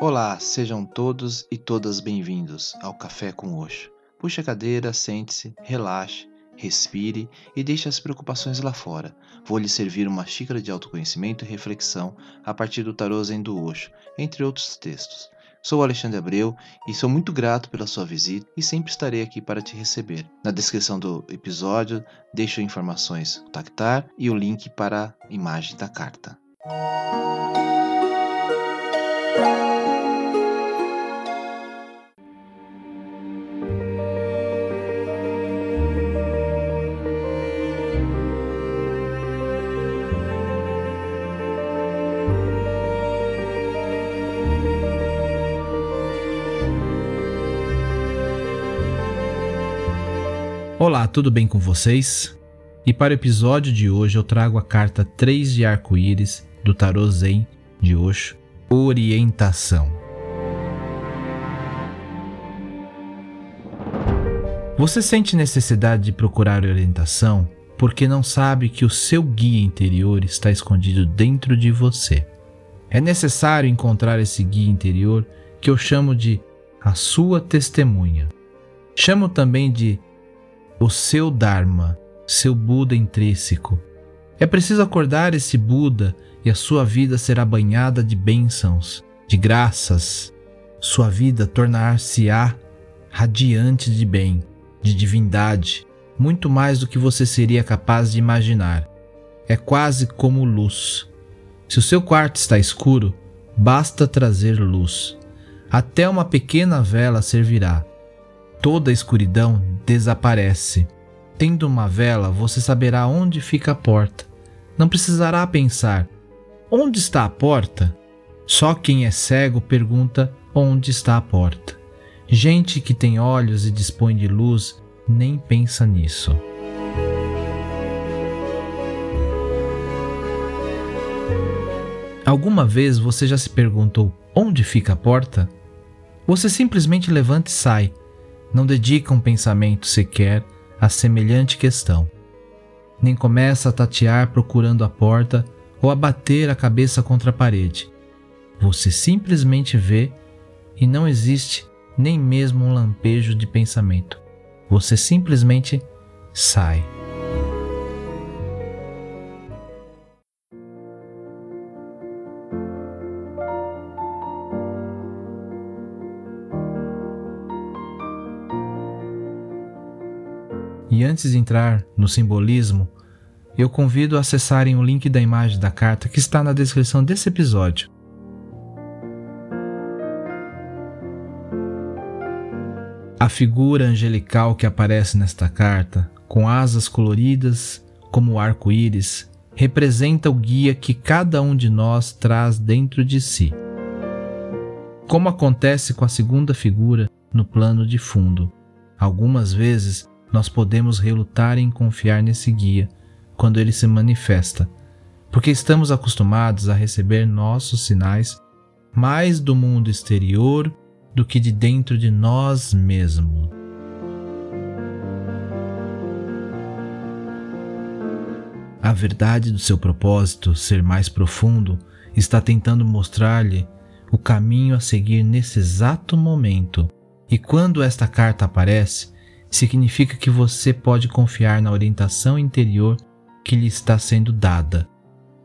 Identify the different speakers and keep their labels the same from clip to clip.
Speaker 1: Olá, sejam todos e todas bem-vindos ao Café com Osho. Puxe a cadeira, sente-se, relaxe, respire e deixe as preocupações lá fora. Vou lhe servir uma xícara de autoconhecimento e reflexão a partir do tarô Zen do Osho, entre outros textos. Sou Alexandre Abreu e sou muito grato pela sua visita e sempre estarei aqui para te receber. Na descrição do episódio deixo informações do Tactar e o link para a imagem da carta.
Speaker 2: Olá, tudo bem com vocês? E para o episódio de hoje eu trago a carta 3 de arco-íris do Tarô Zen de Osho, Orientação. Você sente necessidade de procurar orientação porque não sabe que o seu guia interior está escondido dentro de você. É necessário encontrar esse guia interior que eu chamo de a sua testemunha. Chamo também de o seu Dharma, seu Buda intrínseco. É preciso acordar esse Buda e a sua vida será banhada de bênçãos, de graças. Sua vida tornar-se-á radiante de bem, de divindade, muito mais do que você seria capaz de imaginar. É quase como luz. Se o seu quarto está escuro, basta trazer luz. Até uma pequena vela servirá toda a escuridão desaparece. Tendo uma vela, você saberá onde fica a porta. Não precisará pensar: onde está a porta? Só quem é cego pergunta onde está a porta. Gente que tem olhos e dispõe de luz nem pensa nisso. Alguma vez você já se perguntou onde fica a porta? Você simplesmente levanta e sai, não dedica um pensamento sequer a semelhante questão, nem começa a tatear procurando a porta ou a bater a cabeça contra a parede. Você simplesmente vê e não existe nem mesmo um lampejo de pensamento. Você simplesmente sai. E antes de entrar no simbolismo, eu convido a acessarem o link da imagem da carta que está na descrição desse episódio. A figura angelical que aparece nesta carta, com asas coloridas como o arco-íris, representa o guia que cada um de nós traz dentro de si. Como acontece com a segunda figura no plano de fundo, algumas vezes nós podemos relutar em confiar nesse guia quando ele se manifesta, porque estamos acostumados a receber nossos sinais mais do mundo exterior do que de dentro de nós mesmos. A verdade do seu propósito ser mais profundo está tentando mostrar-lhe o caminho a seguir nesse exato momento. E quando esta carta aparece, significa que você pode confiar na orientação interior que lhe está sendo dada.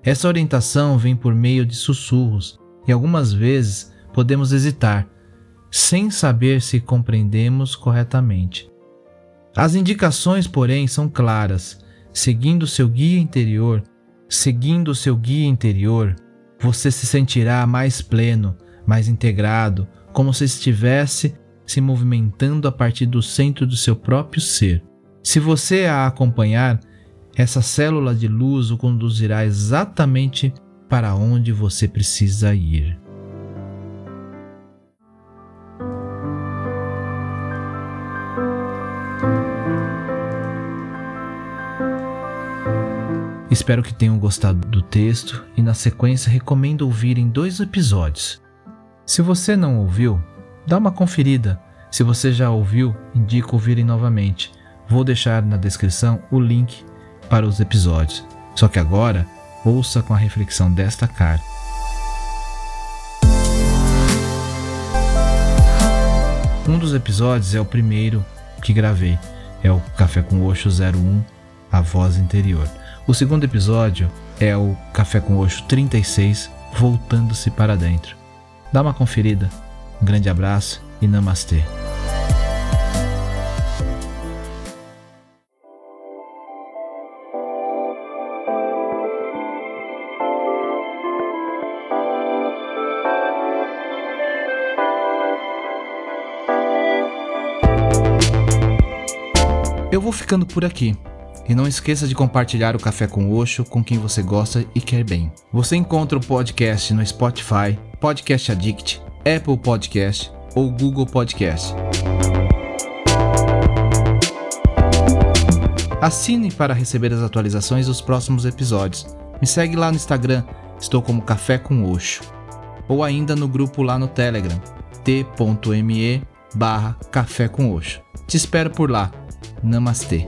Speaker 2: Essa orientação vem por meio de sussurros e algumas vezes podemos hesitar, sem saber se compreendemos corretamente. As indicações, porém, são claras. Seguindo seu guia interior, seguindo seu guia interior, você se sentirá mais pleno, mais integrado, como se estivesse se movimentando a partir do centro do seu próprio ser. Se você a acompanhar, essa célula de luz o conduzirá exatamente para onde você precisa ir. Espero que tenham gostado do texto e, na sequência, recomendo ouvirem dois episódios. Se você não ouviu, dá uma conferida. Se você já ouviu, indico ouvirem novamente. Vou deixar na descrição o link para os episódios. Só que agora, ouça com a reflexão desta carta. Um dos episódios é o primeiro que gravei, é o Café com Oxo 01, a voz interior. O segundo episódio é o Café com Oxo 36, voltando-se para dentro. Dá uma conferida. Um grande abraço e namastê. Eu vou ficando por aqui. E não esqueça de compartilhar o Café com Oxo com quem você gosta e quer bem. Você encontra o podcast no Spotify, Podcast Addict, Apple Podcast ou Google Podcast. Assine para receber as atualizações dos próximos episódios. Me segue lá no Instagram, estou como Café com Oxo. Ou ainda no grupo lá no Telegram, t.me barra Café com Oxo. Te espero por lá. Namastê.